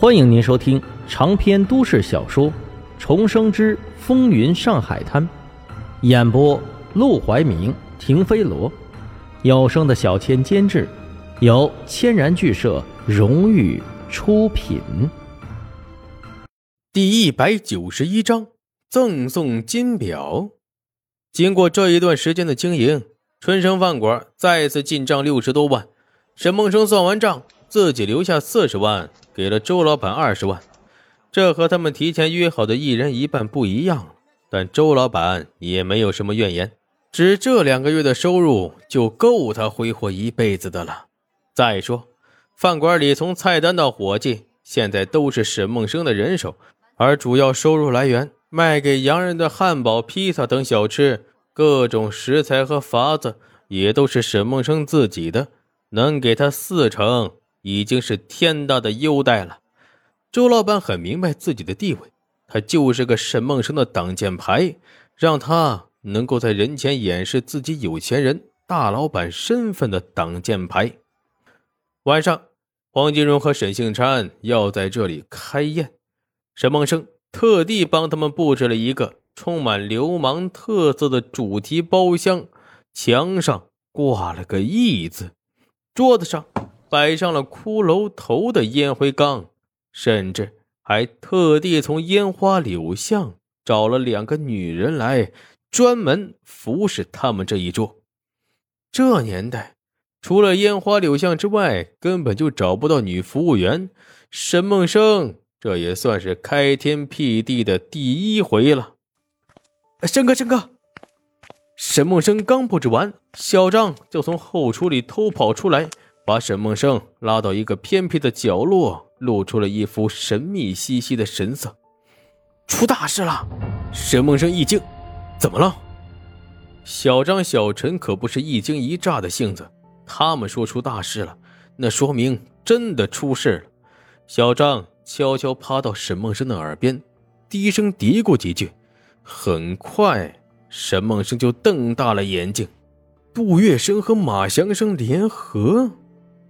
欢迎您收听长篇都市小说《重生之风云上海滩》，演播：陆怀明、停飞罗，有声的小千监制，由千然剧社荣誉出品。第一百九十一章赠送金表。经过这一段时间的经营，春生饭馆再次进账六十多万。沈梦生算完账，自己留下四十万。给了周老板二十万，这和他们提前约好的一人一半不一样但周老板也没有什么怨言，只这两个月的收入就够他挥霍一辈子的了。再说，饭馆里从菜单到伙计，现在都是沈梦生的人手，而主要收入来源卖给洋人的汉堡、披萨等小吃，各种食材和法子也都是沈梦生自己的，能给他四成。已经是天大的优待了。周老板很明白自己的地位，他就是个沈梦生的挡箭牌，让他能够在人前掩饰自己有钱人、大老板身份的挡箭牌。晚上，黄金荣和沈杏川要在这里开宴，沈梦生特地帮他们布置了一个充满流氓特色的主题包厢，墙上挂了个“义”字，桌子上。摆上了骷髅头的烟灰缸，甚至还特地从烟花柳巷找了两个女人来，专门服侍他们这一桌。这年代，除了烟花柳巷之外，根本就找不到女服务员。沈梦生这也算是开天辟地的第一回了。生哥，生哥！沈梦生刚布置完，小张就从后厨里偷跑出来。把沈梦生拉到一个偏僻的角落，露出了一副神秘兮兮的神色。出大事了！沈梦生一惊：“怎么了？”小张、小陈可不是一惊一乍的性子，他们说出大事了，那说明真的出事了。小张悄悄趴到沈梦生的耳边，低声嘀咕几句。很快，沈梦生就瞪大了眼睛：杜月笙和马祥生联合。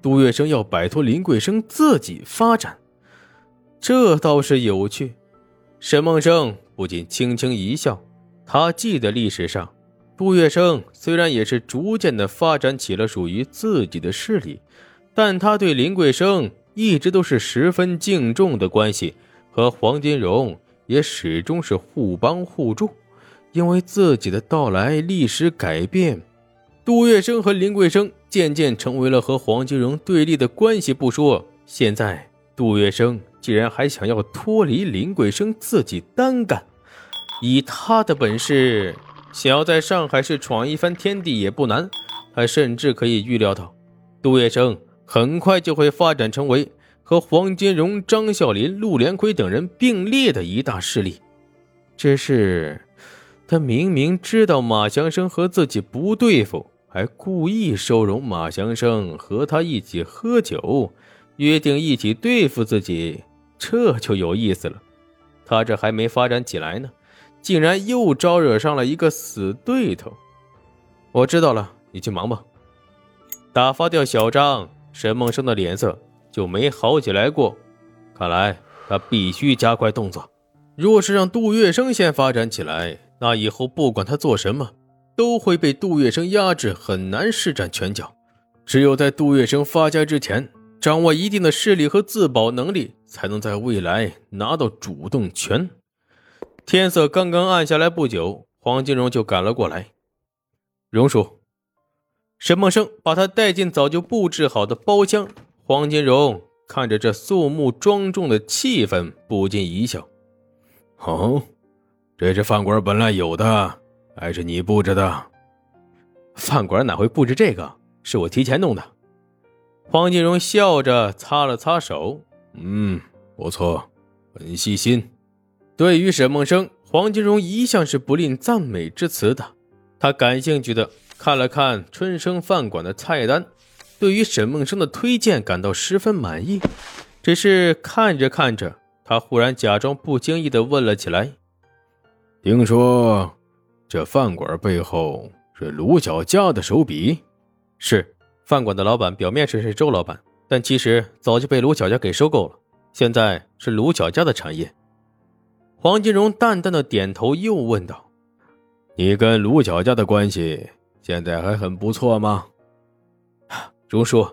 杜月笙要摆脱林桂生，自己发展，这倒是有趣。沈梦生不仅轻轻一笑，他记得历史上，杜月笙虽然也是逐渐的发展起了属于自己的势力，但他对林桂生一直都是十分敬重的关系，和黄金荣也始终是互帮互助。因为自己的到来，历史改变。杜月笙和林桂生渐渐成为了和黄金荣对立的关系不说，现在杜月笙竟然还想要脱离林桂生自己单干。以他的本事，想要在上海市闯一番天地也不难。他甚至可以预料到，杜月笙很快就会发展成为和黄金荣、张啸林、陆连魁等人并列的一大势力。只是，他明明知道马祥生和自己不对付。还故意收容马祥生和他一起喝酒，约定一起对付自己，这就有意思了。他这还没发展起来呢，竟然又招惹上了一个死对头。我知道了，你去忙吧。打发掉小张，沈梦生的脸色就没好起来过。看来他必须加快动作。若是让杜月笙先发展起来，那以后不管他做什么。都会被杜月笙压制，很难施展拳脚。只有在杜月笙发家之前，掌握一定的势力和自保能力，才能在未来拿到主动权。天色刚刚暗下来不久，黄金荣就赶了过来。荣叔，沈梦生把他带进早就布置好的包厢。黄金荣看着这肃穆庄重的气氛，不禁一笑：“哦，这是饭馆本来有的。”还是你布置的？饭馆哪会布置这个？是我提前弄的。黄金荣笑着擦了擦手，嗯，不错，很细心。对于沈梦生，黄金荣一向是不吝赞美之词的。他感兴趣的看了看春生饭馆的菜单，对于沈梦生的推荐感到十分满意。只是看着看着，他忽然假装不经意的问了起来：“听说？”这饭馆背后是卢小佳的手笔，是饭馆的老板，表面上是周老板，但其实早就被卢小佳给收购了。现在是卢小佳的产业。黄金荣淡淡的点头，又问道：“你跟卢小佳的关系现在还很不错吗？” 荣叔，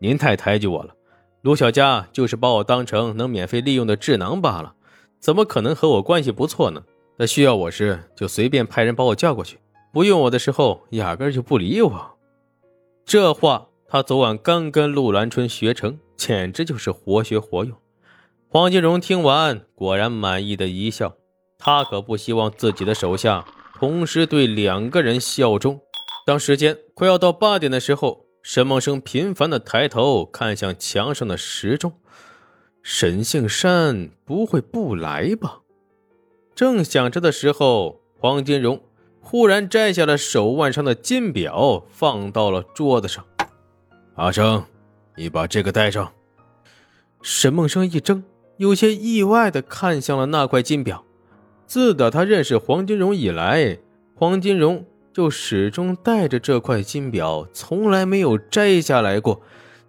您太抬举我了。卢小佳就是把我当成能免费利用的智囊罢了，怎么可能和我关系不错呢？他需要我时就随便派人把我叫过去，不用我的时候压根就不理我。这话他昨晚刚跟陆兰春学成，简直就是活学活用。黄金荣听完，果然满意的一笑。他可不希望自己的手下同时对两个人效忠。当时间快要到八点的时候，沈梦生频繁的抬头看向墙上的时钟。沈杏山不会不来吧？正想着的时候，黄金荣忽然摘下了手腕上的金表，放到了桌子上。阿生，你把这个戴上。沈梦生一怔。有些意外的看向了那块金表。自打他认识黄金荣以来，黄金荣就始终带着这块金表，从来没有摘下来过。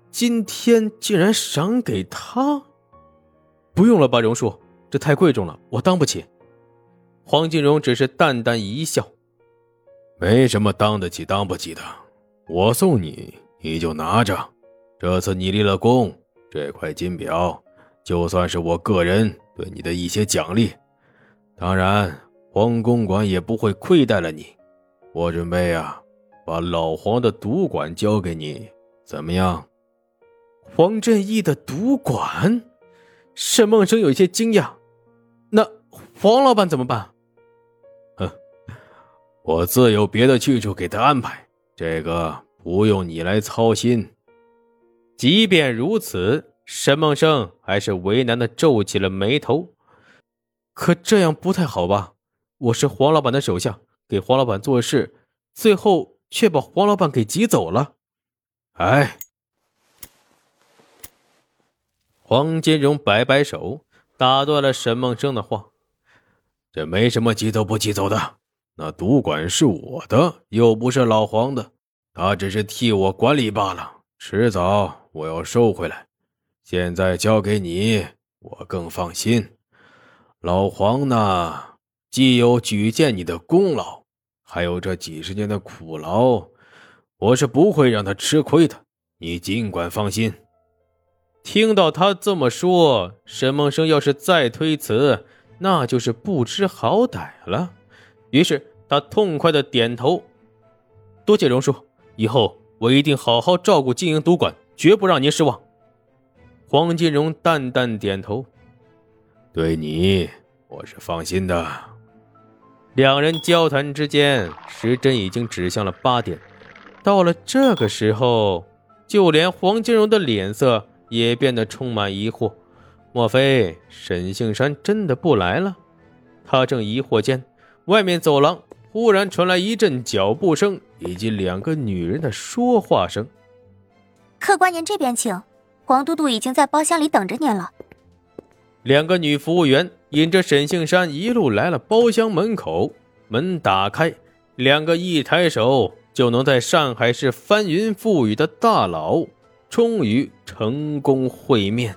今天竟然赏给他？不用了吧，荣叔，这太贵重了，我当不起。黄金荣只是淡淡一笑：“没什么当得起当不起的，我送你，你就拿着。这次你立了功，这块金表。”就算是我个人对你的一些奖励，当然黄公馆也不会亏待了你。我准备啊，把老黄的赌馆交给你，怎么样？黄振义的赌馆？沈梦生有些惊讶。那黄老板怎么办？我自有别的去处给他安排，这个不用你来操心。即便如此。沈梦生还是为难的皱起了眉头，可这样不太好吧？我是黄老板的手下，给黄老板做事，最后却把黄老板给挤走了。哎，黄金荣摆摆手，打断了沈梦生的话：“这没什么挤走不挤走的，那赌馆是我的，又不是老黄的，他只是替我管理罢了，迟早我要收回来。”现在交给你，我更放心。老黄呢，既有举荐你的功劳，还有这几十年的苦劳，我是不会让他吃亏的。你尽管放心。听到他这么说，沈梦生要是再推辞，那就是不知好歹了。于是他痛快的点头：“多谢荣叔，以后我一定好好照顾经营赌馆，绝不让您失望。”黄金荣淡淡点头：“对你，我是放心的。”两人交谈之间，时针已经指向了八点。到了这个时候，就连黄金荣的脸色也变得充满疑惑。莫非沈杏山真的不来了？他正疑惑间，外面走廊忽然传来一阵脚步声以及两个女人的说话声：“客官，您这边请。”黄都督已经在包厢里等着您了。两个女服务员引着沈杏山一路来了包厢门口，门打开，两个一抬手就能在上海市翻云覆雨的大佬终于成功会面。